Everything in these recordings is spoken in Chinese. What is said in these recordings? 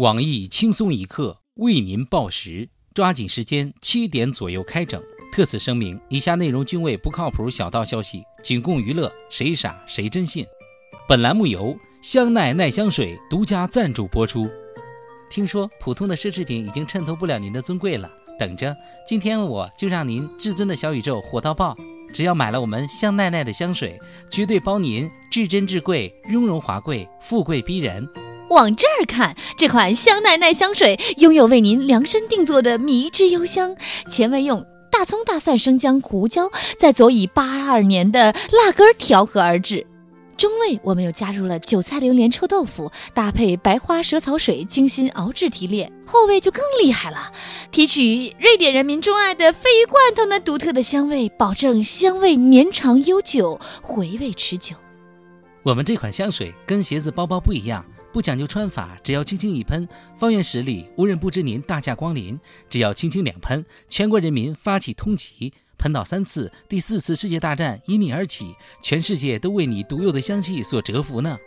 网易轻松一刻为您报时，抓紧时间，七点左右开整。特此声明，以下内容均为不靠谱小道消息，仅供娱乐，谁傻谁真信。本栏目由香奈奈香水独家赞助播出。听说普通的奢侈品已经衬托不了您的尊贵了，等着，今天我就让您至尊的小宇宙火到爆！只要买了我们香奈奈的香水，绝对包您至珍至贵、雍容华贵、富贵逼人。往这儿看，这款香奈奈香水拥有为您量身定做的迷之幽香，前味用大葱、大蒜、生姜、胡椒，再佐以八二年的辣根调和而制。中味我们又加入了韭菜、榴莲、臭豆腐，搭配白花蛇草水，精心熬制提炼。后味就更厉害了，提取瑞典人民钟爱的鲱鱼罐头那独特的香味，保证香味绵长悠久，回味持久。我们这款香水跟鞋子、包包不一样。不讲究穿法，只要轻轻一喷，方圆十里无人不知您大驾光临。只要轻轻两喷，全国人民发起通缉，喷到三次，第四次世界大战因你而起，全世界都为你独有的香气所折服呢。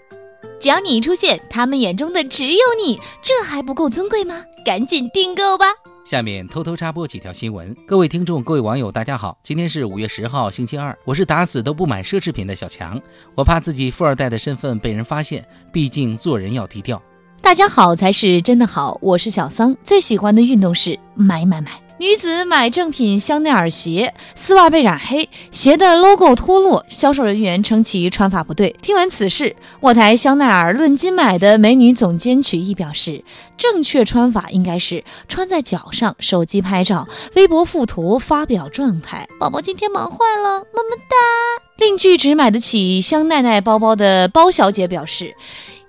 只要你一出现，他们眼中的只有你，这还不够尊贵吗？赶紧订购吧！下面偷偷插播几条新闻，各位听众、各位网友，大家好，今天是五月十号，星期二，我是打死都不买奢侈品的小强，我怕自己富二代的身份被人发现，毕竟做人要低调。大家好才是真的好，我是小桑，最喜欢的运动是买买买。女子买正品香奈儿鞋，丝袜被染黑，鞋的 logo 脱落，销售人员称其穿法不对。听闻此事，我台香奈儿论斤买的美女总监曲艺表示，正确穿法应该是穿在脚上，手机拍照，微博附图发表状态。宝宝今天忙坏了，么么哒。另据只买得起香奈奈包包的包小姐表示。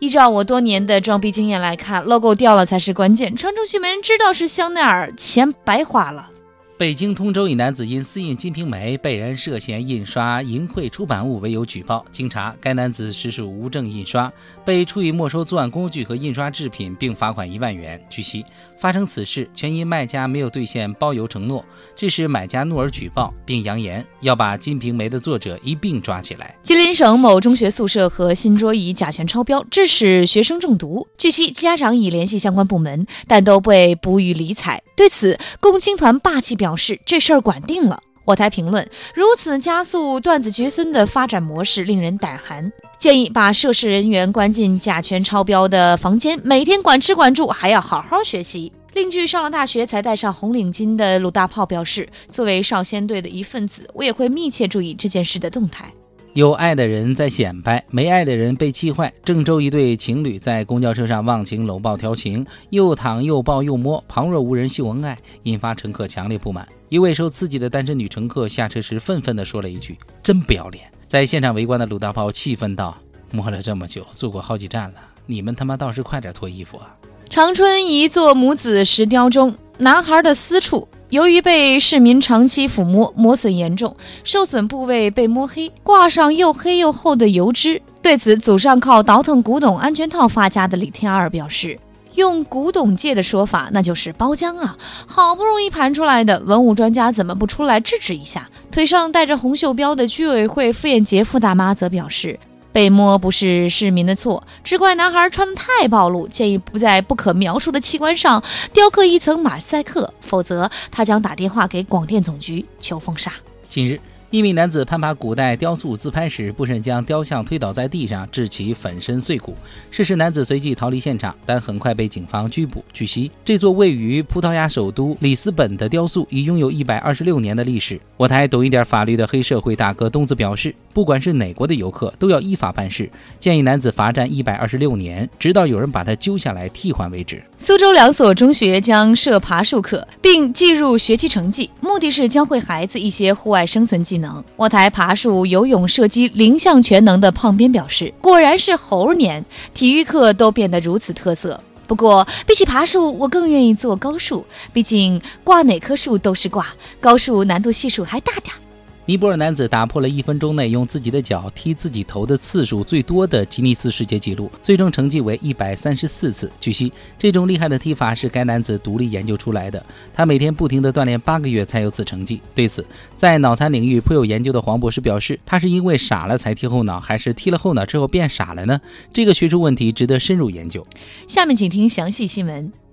依照我多年的装逼经验来看，logo 掉了才是关键，穿出去没人知道是香奈儿，钱白花了。北京通州一男子因私印《金瓶梅》被人涉嫌印刷淫秽出版物为由举报，经查，该男子实属无证印刷，被处以没收作案工具和印刷制品，并罚款一万元。据悉，发生此事全因卖家没有兑现包邮承诺，致使买家怒而举报，并扬言要把《金瓶梅》的作者一并抓起来。吉林省某中学宿舍和新桌椅甲醛超标，致使学生中毒。据悉，家长已联系相关部门，但都被不予理睬。对此，共青团霸气表示：“这事儿管定了。”我台评论：“如此加速断子绝孙的发展模式，令人胆寒。建议把涉事人员关进甲醛超标的房间，每天管吃管住，还要好好学习。”另据上了大学才戴上红领巾的鲁大炮表示：“作为少先队的一份子，我也会密切注意这件事的动态。”有爱的人在显摆，没爱的人被气坏。郑州一对情侣在公交车上忘情搂抱调情，又躺又抱又摸，旁若无人秀恩爱，引发乘客强烈不满。一位受刺激的单身女乘客下车时愤愤地说了一句：“真不要脸！”在现场围观的鲁大炮气愤道：“摸了这么久，坐过好几站了，你们他妈倒是快点脱衣服啊！”长春一座母子石雕中，男孩的私处。由于被市民长期抚摸，磨损严重，受损部位被摸黑，挂上又黑又厚的油脂。对此，祖上靠倒腾古董安全套发家的李天二表示：“用古董界的说法，那就是包浆啊！好不容易盘出来的，文物专家怎么不出来制止一下？”腿上带着红袖标的居委会妇炎洁傅大妈则表示。被摸不是市民的错，只怪男孩穿的太暴露，建议不在不可描述的器官上雕刻一层马赛克，否则他将打电话给广电总局求封杀。近日。一名男子攀爬古代雕塑自拍时，不慎将雕像推倒在地上，致其粉身碎骨。事实男子随即逃离现场，但很快被警方拘捕。据悉，这座位于葡萄牙首都里斯本的雕塑已拥有一百二十六年的历史。我台懂一点法律的黑社会大哥东子表示，不管是哪国的游客，都要依法办事，建议男子罚站一百二十六年，直到有人把他揪下来替换为止。苏州两所中学将设爬树课，并计入学期成绩，目的是教会孩子一些户外生存技能。能我台爬树、游泳、射击零项全能的胖边表示：“果然是猴年，体育课都变得如此特色。不过，比起爬树，我更愿意做高树，毕竟挂哪棵树都是挂，高树难度系数还大点儿。”尼泊尔男子打破了一分钟内用自己的脚踢自己头的次数最多的吉尼斯世界纪录，最终成绩为一百三十四次。据悉，这种厉害的踢法是该男子独立研究出来的。他每天不停地锻炼八个月才有此成绩。对此，在脑残领域颇有研究的黄博士表示：“他是因为傻了才踢后脑，还是踢了后脑之后变傻了呢？这个学术问题值得深入研究。”下面请听详细新闻。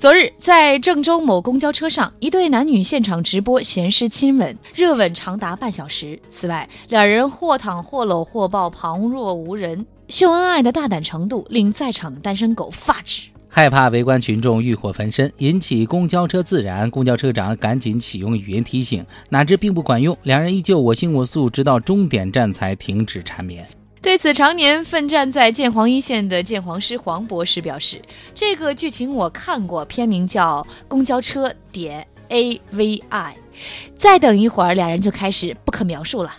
昨日，在郑州某公交车上，一对男女现场直播闲诗亲吻，热吻长达半小时。此外，两人或躺或搂或抱，旁若无人，秀恩爱的大胆程度令在场的单身狗发指。害怕围观群众欲火焚身，引起公交车自燃。公交车长赶紧启用语音提醒，哪知并不管用，两人依旧我行我素，直到终点站才停止缠绵。对此，常年奋战在鉴黄一线的鉴黄师黄博士表示：“这个剧情我看过，片名叫《公交车点 A V I》。再等一会儿，两人就开始不可描述了。”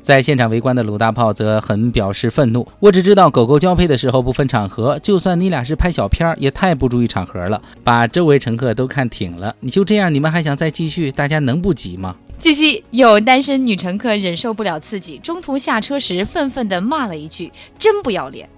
在现场围观的鲁大炮则很表示愤怒：“我只知道狗狗交配的时候不分场合，就算你俩是拍小片，也太不注意场合了，把周围乘客都看挺了。你就这样，你们还想再继续？大家能不急吗？”据悉，有单身女乘客忍受不了刺激，中途下车时愤愤地骂了一句：“真不要脸！”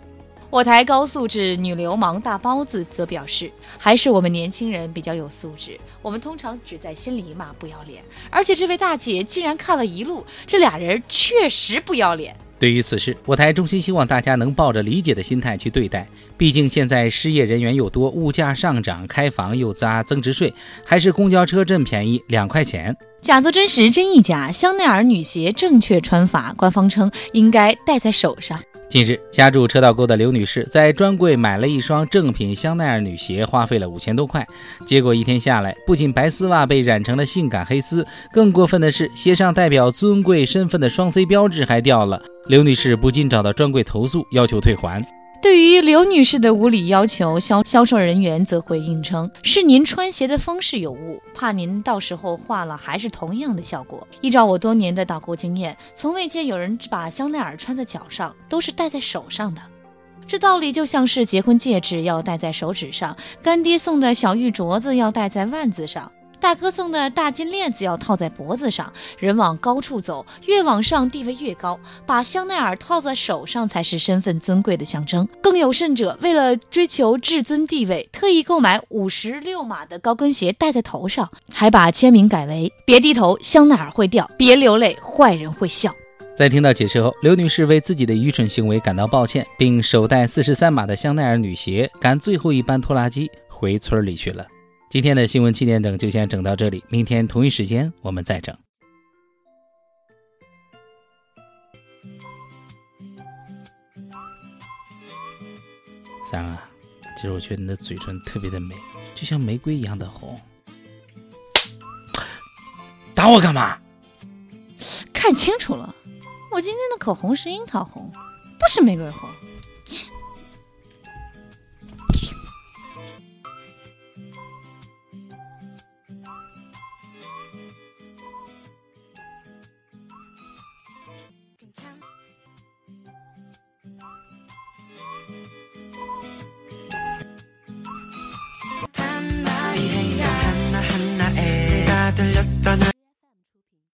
我台高素质女流氓大包子则表示：“还是我们年轻人比较有素质，我们通常只在心里骂不要脸。”而且这位大姐竟然看了一路，这俩人确实不要脸。对于此事，我台衷心希望大家能抱着理解的心态去对待。毕竟现在失业人员又多，物价上涨，开房又砸增值税，还是公交车真便宜，两块钱。假作真实，真亦假。香奈儿女鞋正确穿法，官方称应该戴在手上。近日，家住车道沟的刘女士在专柜买了一双正品香奈儿女鞋，花费了五千多块。结果一天下来，不仅白丝袜被染成了性感黑丝，更过分的是，鞋上代表尊贵身份的双 C 标志还掉了。刘女士不禁找到专柜投诉，要求退还。对于刘女士的无理要求，销销售人员则回应称：“是您穿鞋的方式有误，怕您到时候换了还是同样的效果。依照我多年的导购经验，从未见有人把香奈儿穿在脚上，都是戴在手上的。这道理就像是结婚戒指要戴在手指上，干爹送的小玉镯子要戴在腕子上。”大哥送的大金链子要套在脖子上，人往高处走，越往上地位越高。把香奈儿套在手上才是身份尊贵的象征。更有甚者，为了追求至尊地位，特意购买五十六码的高跟鞋戴在头上，还把签名改为“别低头，香奈儿会掉；别流泪，坏人会笑”。在听到解释后，刘女士为自己的愚蠢行为感到抱歉，并手戴四十三码的香奈儿女鞋，赶最后一班拖拉机回村里去了。今天的新闻七点整就先整到这里，明天同一时间我们再整。三啊，其实我觉得你的嘴唇特别的美，就像玫瑰一样的红。打我干嘛？看清楚了，我今天的口红是樱桃红，不是玫瑰红。